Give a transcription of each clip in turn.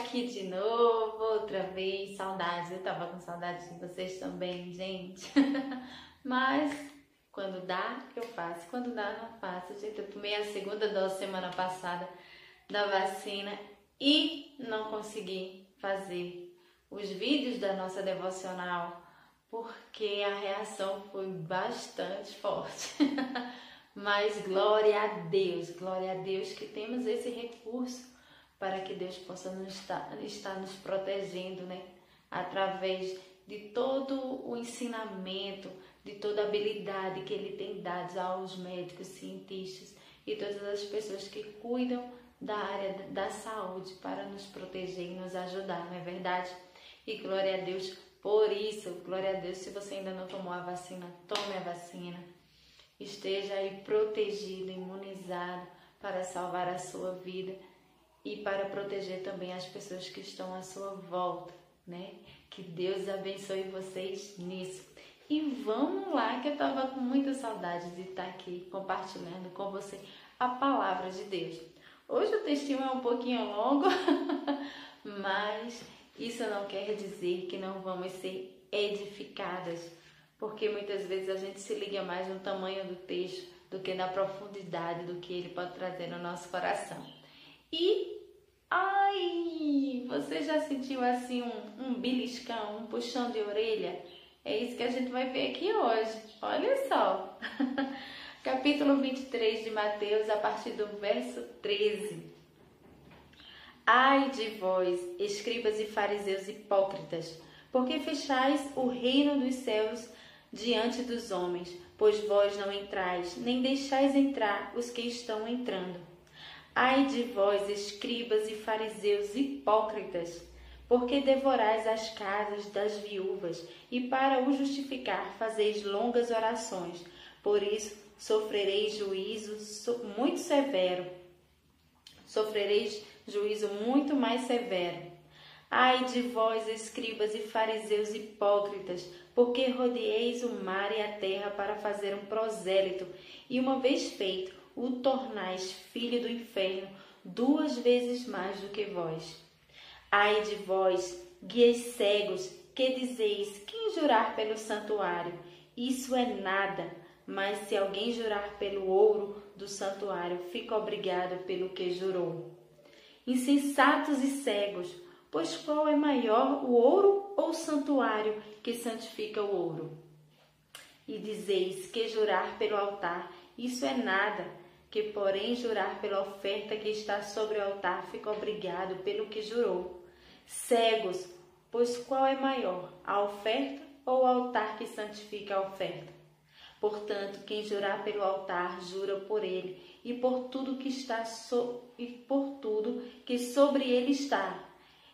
aqui de novo, outra vez. Saudades, eu tava com saudades de vocês também, gente. Mas quando dá, eu faço. Quando dá, não faço. Gente, eu tomei a segunda dose semana passada da vacina e não consegui fazer os vídeos da nossa devocional porque a reação foi bastante forte. Mas glória a Deus, glória a Deus que temos esse recurso para que Deus possa nos estar, estar nos protegendo, né? Através de todo o ensinamento, de toda a habilidade que Ele tem dado aos médicos, cientistas e todas as pessoas que cuidam da área da saúde para nos proteger e nos ajudar, não é verdade? E glória a Deus por isso. Glória a Deus, se você ainda não tomou a vacina, tome a vacina. Esteja aí protegido, imunizado para salvar a sua vida e para proteger também as pessoas que estão à sua volta, né? Que Deus abençoe vocês nisso. E vamos lá, que eu estava com muita saudade de estar aqui compartilhando com você a palavra de Deus. Hoje o textinho é um pouquinho longo, mas isso não quer dizer que não vamos ser edificadas, porque muitas vezes a gente se liga mais no tamanho do texto do que na profundidade do que ele pode trazer no nosso coração. E ai, você já sentiu assim um, um beliscão, um puxão de orelha? É isso que a gente vai ver aqui hoje. Olha só. Capítulo 23 de Mateus, a partir do verso 13. Ai de vós, escribas e fariseus hipócritas, porque fechais o reino dos céus diante dos homens, pois vós não entrais, nem deixais entrar os que estão entrando. Ai de vós, escribas e fariseus hipócritas, porque devorais as casas das viúvas, e para o justificar fazeis longas orações. Por isso sofrereis juízo muito severo. Sofrereis juízo muito mais severo. Ai de vós, escribas e fariseus hipócritas, porque rodeeis o mar e a terra para fazer um prosélito, e uma vez feito, o tornais filho do inferno duas vezes mais do que vós. Ai de vós, guias cegos, que dizeis: quem jurar pelo santuário? Isso é nada, mas se alguém jurar pelo ouro do santuário, fica obrigado pelo que jurou. Insensatos e cegos, pois qual é maior, o ouro ou o santuário que santifica o ouro? E dizeis que jurar pelo altar, isso é nada, que porém jurar pela oferta que está sobre o altar fica obrigado pelo que jurou. Cegos, pois qual é maior, a oferta ou o altar que santifica a oferta? Portanto, quem jurar pelo altar, jura por ele e por tudo que está so, e por tudo que sobre ele está.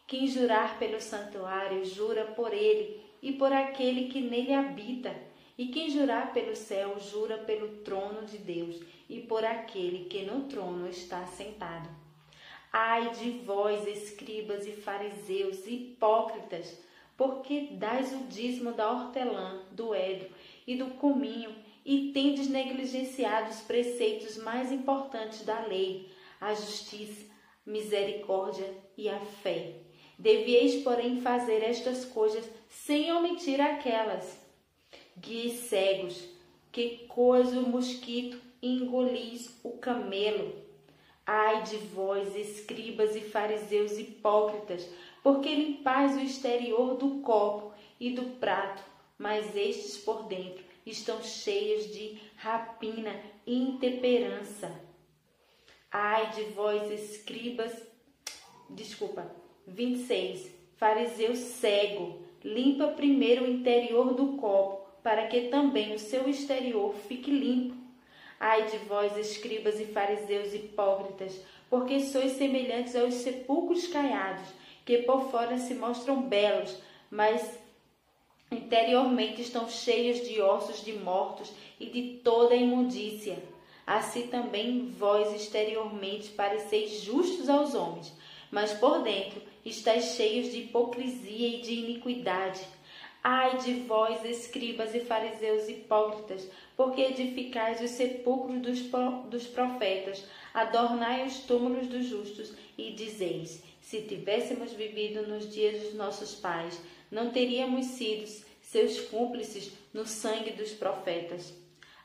Quem jurar pelo santuário, jura por ele e por aquele que nele habita. E quem jurar pelo céu, jura pelo trono de Deus e por aquele que no trono está sentado. Ai de vós, escribas e fariseus, hipócritas, porque dais o dízimo da hortelã, do edro e do cominho, e tendes negligenciado os preceitos mais importantes da lei, a justiça, misericórdia e a fé. Devieis, porém, fazer estas coisas sem omitir aquelas. Guies cegos, que coisa o mosquito engolis o camelo. Ai de vós, escribas e fariseus hipócritas, porque limpais o exterior do copo e do prato, mas estes por dentro estão cheios de rapina e intemperança. Ai de vós, escribas, desculpa, 26. Fariseu cego, limpa primeiro o interior do copo, para que também o seu exterior fique limpo. Ai de vós, escribas e fariseus hipócritas, porque sois semelhantes aos sepulcros caiados, que por fora se mostram belos, mas Interiormente estão cheios de ossos de mortos e de toda imundícia. Assim também vós exteriormente pareceis justos aos homens, mas por dentro estáis cheios de hipocrisia e de iniquidade. Ai de vós, escribas e fariseus hipócritas, porque edificais os sepulcros dos, dos profetas, adornai os túmulos dos justos e dizeis: se tivéssemos vivido nos dias dos nossos pais, não teríamos sido seus cúmplices no sangue dos profetas.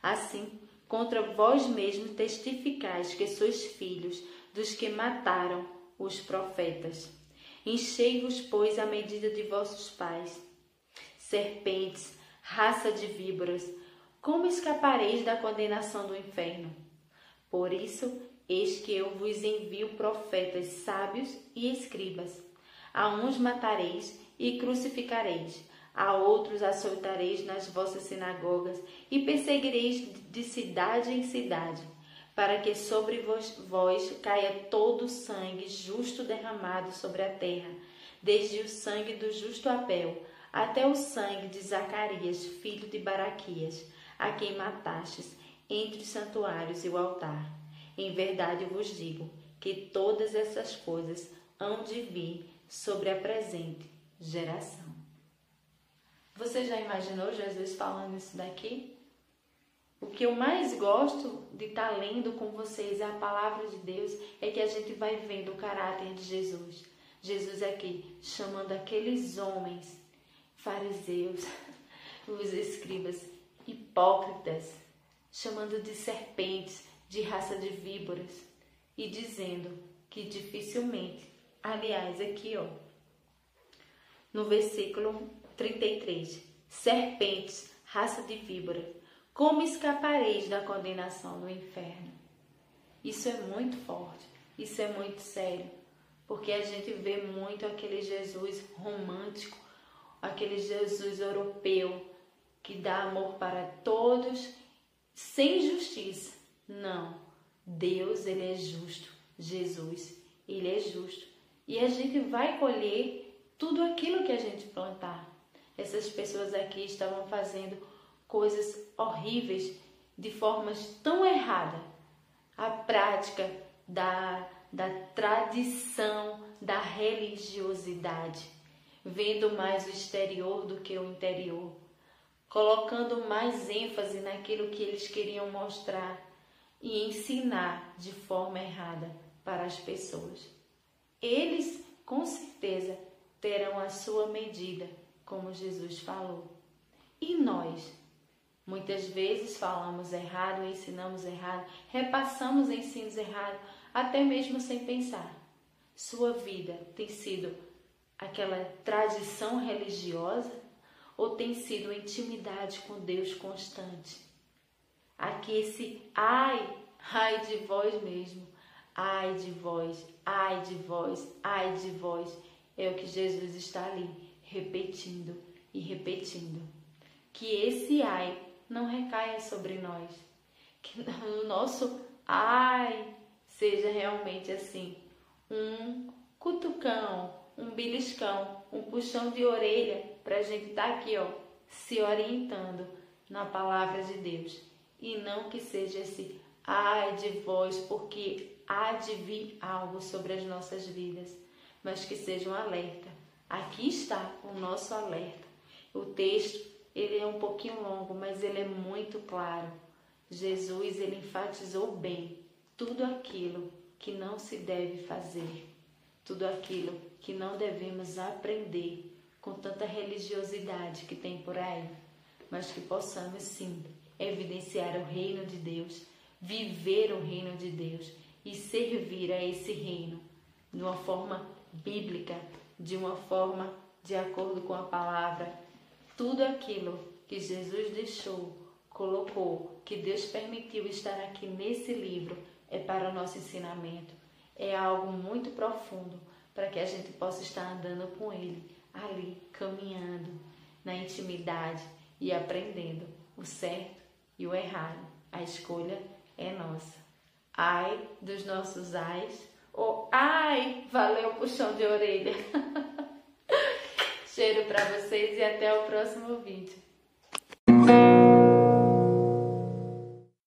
Assim, contra vós mesmos testificais que sois filhos dos que mataram os profetas. Enchei-vos, pois, a medida de vossos pais. Serpentes, raça de víboras, como escapareis da condenação do inferno? Por isso, eis que eu vos envio profetas sábios e escribas. A uns matareis e crucificareis, a outros açoitareis nas vossas sinagogas e perseguireis de cidade em cidade, para que sobre vós, caia todo o sangue justo derramado sobre a terra, desde o sangue do justo Abel até o sangue de Zacarias, filho de Baraquias, a quem matastes entre os santuários e o altar. Em verdade vos digo que todas essas coisas hão de vir sobre a presente geração. Você já imaginou Jesus falando isso daqui? O que eu mais gosto de estar tá lendo com vocês é a palavra de Deus, é que a gente vai vendo o caráter de Jesus. Jesus aqui chamando aqueles homens, fariseus, os escribas, hipócritas, chamando de serpentes, de raça de víboras e dizendo que dificilmente, aliás, aqui ó, no versículo 33. Serpentes, raça de víbora, como escapareis da condenação no inferno? Isso é muito forte, isso é muito sério, porque a gente vê muito aquele Jesus romântico, aquele Jesus europeu que dá amor para todos sem justiça. Não, Deus ele é justo, Jesus ele é justo e a gente vai colher tudo aquilo que a gente plantar. Essas pessoas aqui estavam fazendo coisas horríveis de formas tão erradas. A prática da, da tradição, da religiosidade, vendo mais o exterior do que o interior, colocando mais ênfase naquilo que eles queriam mostrar e ensinar de forma errada para as pessoas. Eles, com certeza, terão a sua medida, como Jesus falou. E nós? Muitas vezes falamos errado, ensinamos errado, repassamos ensinos errados, até mesmo sem pensar. Sua vida tem sido aquela tradição religiosa ou tem sido intimidade com Deus constante? Aqui esse ai, ai de vós mesmo, ai de vós, ai de vós, ai de vós é o que Jesus está ali repetindo e repetindo. Que esse ai não recaia sobre nós. Que o nosso ai seja realmente assim, um cutucão, um beliscão, um puxão de orelha para a gente estar tá aqui, ó, se orientando na palavra de Deus. E não que seja esse ai de vós, porque há de vir algo sobre as nossas vidas mas que seja um alerta. Aqui está o nosso alerta. O texto, ele é um pouquinho longo, mas ele é muito claro. Jesus, ele enfatizou bem tudo aquilo que não se deve fazer, tudo aquilo que não devemos aprender com tanta religiosidade que tem por aí, mas que possamos sim evidenciar o reino de Deus, viver o reino de Deus e servir a esse reino de uma forma bíblica, de uma forma de acordo com a palavra. Tudo aquilo que Jesus deixou, colocou, que Deus permitiu estar aqui nesse livro é para o nosso ensinamento. É algo muito profundo para que a gente possa estar andando com Ele ali, caminhando na intimidade e aprendendo o certo e o errado. A escolha é nossa. Ai dos nossos ais ou ai, valeu puxão de orelha. Cheiro para vocês e até o próximo vídeo.